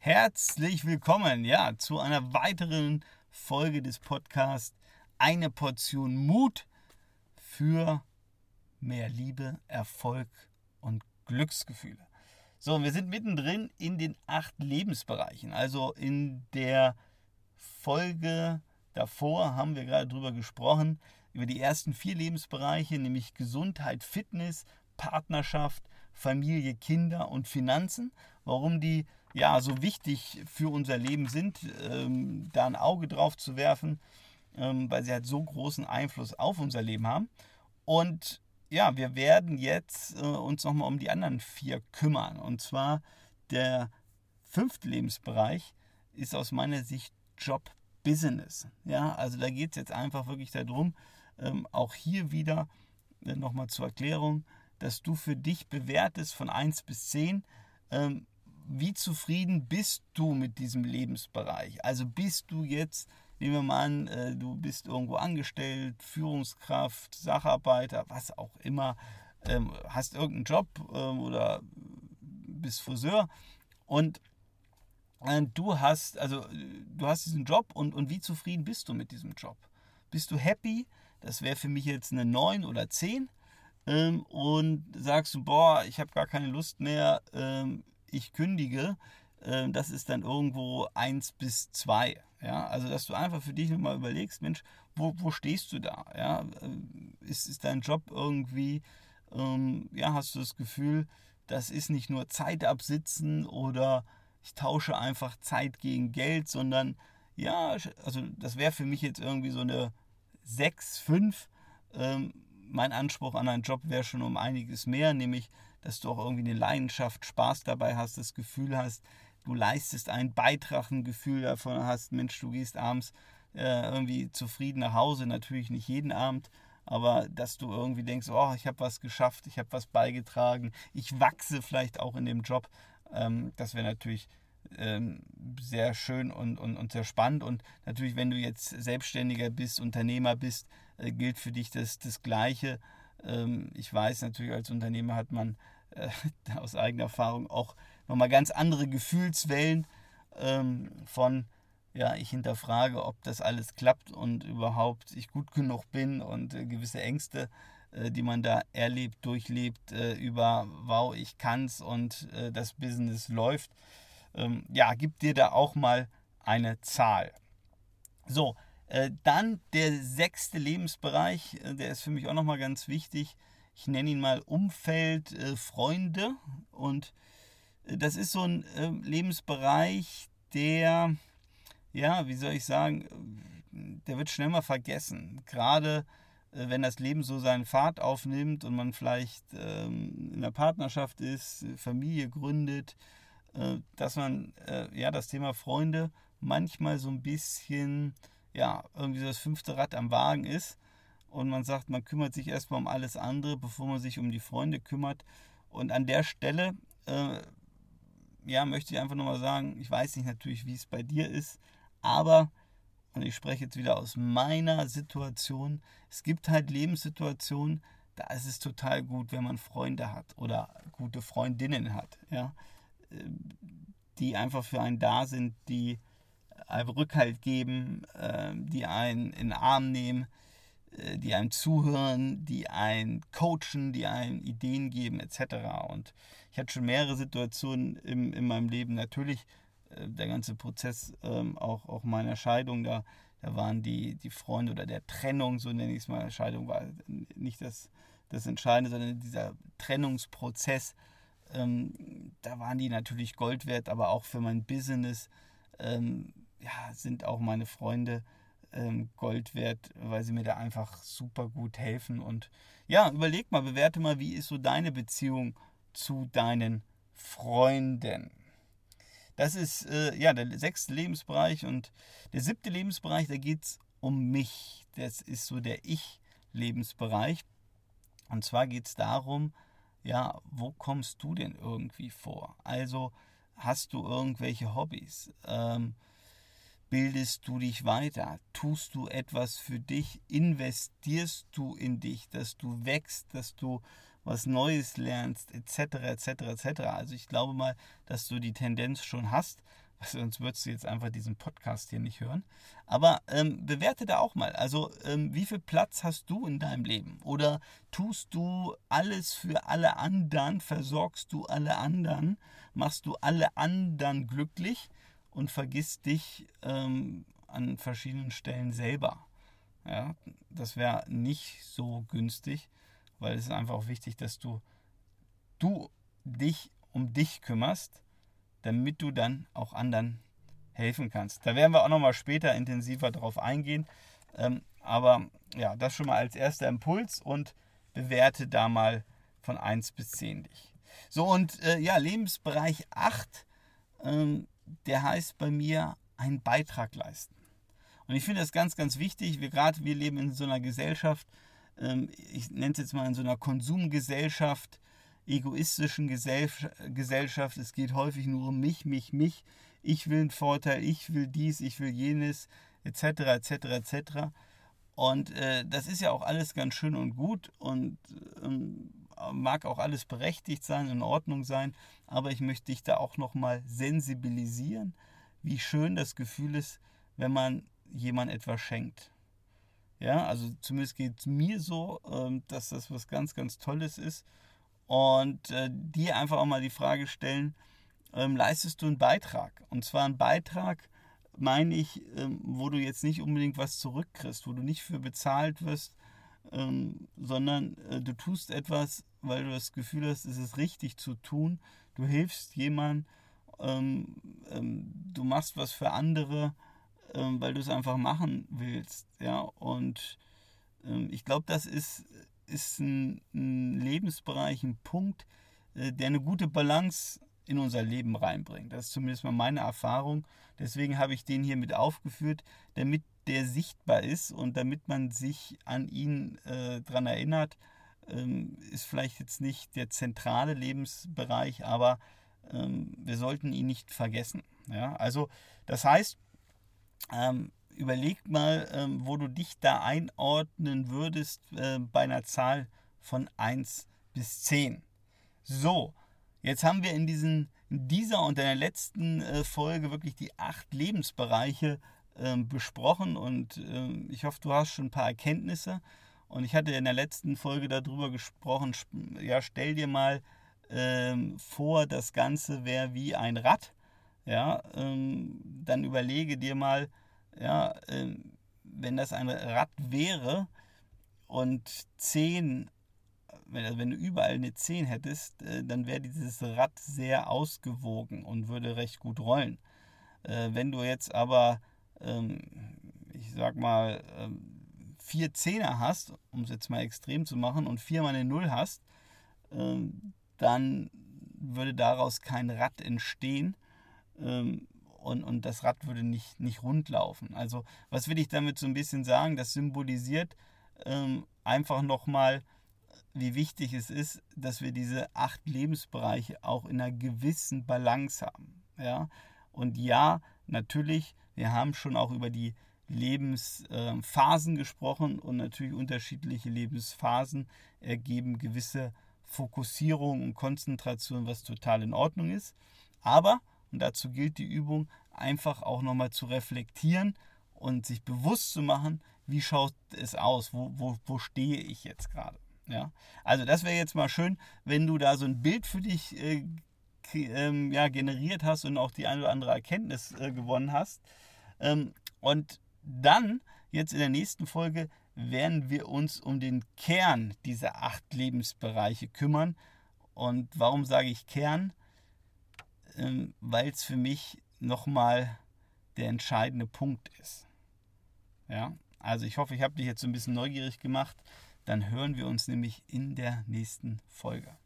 Herzlich willkommen, ja, zu einer weiteren Folge des Podcasts Eine Portion Mut für mehr Liebe, Erfolg und Glücksgefühle. So, wir sind mittendrin in den acht Lebensbereichen. Also in der Folge davor haben wir gerade drüber gesprochen, über die ersten vier Lebensbereiche, nämlich Gesundheit, Fitness, Partnerschaft, Familie, Kinder und Finanzen. Warum die ja so wichtig für unser Leben sind, ähm, da ein Auge drauf zu werfen, ähm, weil sie halt so großen Einfluss auf unser Leben haben. Und ja, wir werden jetzt äh, uns nochmal um die anderen vier kümmern. Und zwar der fünfte Lebensbereich ist aus meiner Sicht Job Business. Ja, also da geht es jetzt einfach wirklich darum, ähm, auch hier wieder äh, nochmal zur Erklärung, dass du für dich bewertest von 1 bis 10, ähm, wie zufrieden bist du mit diesem Lebensbereich? Also bist du jetzt, nehmen wir mal an, äh, du bist irgendwo angestellt, Führungskraft, Sacharbeiter, was auch immer, ähm, hast irgendeinen Job ähm, oder bist Friseur und äh, du hast, also du hast diesen Job und, und wie zufrieden bist du mit diesem Job? Bist du happy? Das wäre für mich jetzt eine 9 oder 10. Ähm, und sagst du, boah, ich habe gar keine Lust mehr, ich kündige, äh, das ist dann irgendwo 1 bis 2. Ja? Also, dass du einfach für dich nochmal überlegst, Mensch, wo, wo stehst du da? Ja? Äh, ist, ist dein Job irgendwie, ähm, ja, hast du das Gefühl, das ist nicht nur Zeit absitzen oder ich tausche einfach Zeit gegen Geld, sondern ja, also das wäre für mich jetzt irgendwie so eine 6, 5. Ähm, mein Anspruch an einen Job wäre schon um einiges mehr, nämlich dass du auch irgendwie eine Leidenschaft, Spaß dabei hast, das Gefühl hast, du leistest einen Beitrag, ein Gefühl davon hast, Mensch, du gehst abends äh, irgendwie zufrieden nach Hause, natürlich nicht jeden Abend, aber dass du irgendwie denkst, oh, ich habe was geschafft, ich habe was beigetragen, ich wachse vielleicht auch in dem Job, ähm, das wäre natürlich ähm, sehr schön und, und, und sehr spannend. Und natürlich, wenn du jetzt Selbstständiger bist, Unternehmer bist, äh, gilt für dich das, das Gleiche. Ähm, ich weiß natürlich, als Unternehmer hat man äh, aus eigener Erfahrung auch nochmal ganz andere Gefühlswellen ähm, von, ja, ich hinterfrage, ob das alles klappt und überhaupt ich gut genug bin und äh, gewisse Ängste, äh, die man da erlebt, durchlebt, äh, über, wow, ich kann's und äh, das Business läuft. Ähm, ja, gib dir da auch mal eine Zahl. So, dann der sechste Lebensbereich, äh, der ist für mich auch nochmal ganz wichtig. Ich nenne ihn mal Umfeld, äh, Freunde. Und das ist so ein ähm, Lebensbereich, der, ja, wie soll ich sagen, der wird schnell mal vergessen. Gerade wenn das Leben so seinen Pfad aufnimmt und man vielleicht ähm, in einer Partnerschaft ist, Familie gründet, dass man ja das Thema Freunde manchmal so ein bisschen ja, irgendwie das fünfte Rad am Wagen ist und man sagt, man kümmert sich erstmal um alles andere, bevor man sich um die Freunde kümmert. Und an der Stelle, äh, ja, möchte ich einfach nochmal sagen, ich weiß nicht natürlich, wie es bei dir ist, aber, und ich spreche jetzt wieder aus meiner Situation, es gibt halt Lebenssituationen, da ist es total gut, wenn man Freunde hat oder gute Freundinnen hat, ja, äh, die einfach für einen da sind, die Rückhalt geben, äh, die einen in den Arm nehmen, äh, die einem zuhören, die einen coachen, die einem Ideen geben etc. Und ich hatte schon mehrere Situationen im, in meinem Leben. Natürlich äh, der ganze Prozess ähm, auch, auch meiner Scheidung, da, da waren die, die Freunde oder der Trennung, so nenne ich es mal, Scheidung war nicht das, das Entscheidende, sondern dieser Trennungsprozess, ähm, da waren die natürlich Gold wert, aber auch für mein Business ähm, ja, sind auch meine Freunde ähm, Gold wert, weil sie mir da einfach super gut helfen. Und ja, überleg mal, bewerte mal, wie ist so deine Beziehung zu deinen Freunden. Das ist äh, ja der sechste Lebensbereich und der siebte Lebensbereich, da geht es um mich. Das ist so der Ich-Lebensbereich. Und zwar geht es darum, ja, wo kommst du denn irgendwie vor? Also hast du irgendwelche Hobbys? Ähm, bildest du dich weiter? Tust du etwas für dich? Investierst du in dich, dass du wächst, dass du was Neues lernst, etc., etc., etc. Also ich glaube mal, dass du die Tendenz schon hast, sonst würdest du jetzt einfach diesen Podcast hier nicht hören. Aber ähm, bewerte da auch mal. Also, ähm, wie viel Platz hast du in deinem Leben? Oder tust du alles für alle anderen? Versorgst du alle anderen? Machst du alle anderen glücklich und vergisst dich ähm, an verschiedenen Stellen selber? Ja, das wäre nicht so günstig, weil es ist einfach auch wichtig, dass du, du dich um dich kümmerst damit du dann auch anderen helfen kannst. Da werden wir auch nochmal später intensiver drauf eingehen. Ähm, aber ja, das schon mal als erster Impuls und bewerte da mal von 1 bis 10 dich. So, und äh, ja, Lebensbereich 8, ähm, der heißt bei mir einen Beitrag leisten. Und ich finde das ganz, ganz wichtig. Wir gerade, wir leben in so einer Gesellschaft, ähm, ich nenne es jetzt mal in so einer Konsumgesellschaft, egoistischen Gesellschaft. Es geht häufig nur um mich, mich, mich. Ich will einen Vorteil, ich will dies, ich will jenes, etc., etc., etc. Und äh, das ist ja auch alles ganz schön und gut und ähm, mag auch alles berechtigt sein, in Ordnung sein. Aber ich möchte dich da auch nochmal sensibilisieren, wie schön das Gefühl ist, wenn man jemand etwas schenkt. Ja, also zumindest geht es mir so, ähm, dass das was ganz, ganz Tolles ist und äh, dir einfach auch mal die Frage stellen, ähm, leistest du einen Beitrag? Und zwar einen Beitrag, meine ich, ähm, wo du jetzt nicht unbedingt was zurückkriegst, wo du nicht für bezahlt wirst, ähm, sondern äh, du tust etwas, weil du das Gefühl hast, es ist richtig zu tun. Du hilfst jemandem, ähm, ähm, du machst was für andere, ähm, weil du es einfach machen willst. Ja, und ich glaube, das ist ist ein, ein Lebensbereich, ein Punkt, äh, der eine gute Balance in unser Leben reinbringt. Das ist zumindest mal meine Erfahrung. Deswegen habe ich den hier mit aufgeführt, damit der sichtbar ist und damit man sich an ihn äh, dran erinnert. Ähm, ist vielleicht jetzt nicht der zentrale Lebensbereich, aber ähm, wir sollten ihn nicht vergessen. Ja? Also das heißt, ähm, überleg mal, ähm, wo du dich da einordnen würdest äh, bei einer Zahl von 1 bis 10. So, jetzt haben wir in, diesen, in dieser und in der letzten äh, Folge wirklich die acht Lebensbereiche besprochen und ähm, ich hoffe, du hast schon ein paar Erkenntnisse. Und ich hatte in der letzten Folge darüber gesprochen, ja, stell dir mal ähm, vor, das Ganze wäre wie ein Rad. Ja, ähm, dann überlege dir mal, ja, ähm, wenn das ein Rad wäre und 10, wenn, also wenn du überall eine 10 hättest, äh, dann wäre dieses Rad sehr ausgewogen und würde recht gut rollen. Äh, wenn du jetzt aber, ähm, ich sag mal, ähm, vier Zehner hast, um es jetzt mal extrem zu machen, und viermal eine Null hast, dann würde daraus kein Rad entstehen und, und das Rad würde nicht, nicht rund laufen. Also was will ich damit so ein bisschen sagen? Das symbolisiert ähm, einfach nochmal, wie wichtig es ist, dass wir diese acht Lebensbereiche auch in einer gewissen Balance haben. Ja? Und ja, natürlich, wir haben schon auch über die Lebensphasen gesprochen und natürlich unterschiedliche Lebensphasen ergeben gewisse Fokussierung und Konzentration, was total in Ordnung ist. Aber und dazu gilt die Übung, einfach auch nochmal zu reflektieren und sich bewusst zu machen, wie schaut es aus, wo, wo, wo stehe ich jetzt gerade. Ja? Also das wäre jetzt mal schön, wenn du da so ein Bild für dich äh, ähm, ja, generiert hast und auch die eine oder andere Erkenntnis äh, gewonnen hast. Ähm, und dann, jetzt in der nächsten Folge, werden wir uns um den Kern dieser acht Lebensbereiche kümmern. Und warum sage ich Kern? Ähm, weil es für mich nochmal der entscheidende Punkt ist. Ja, also ich hoffe, ich habe dich jetzt so ein bisschen neugierig gemacht. Dann hören wir uns nämlich in der nächsten Folge.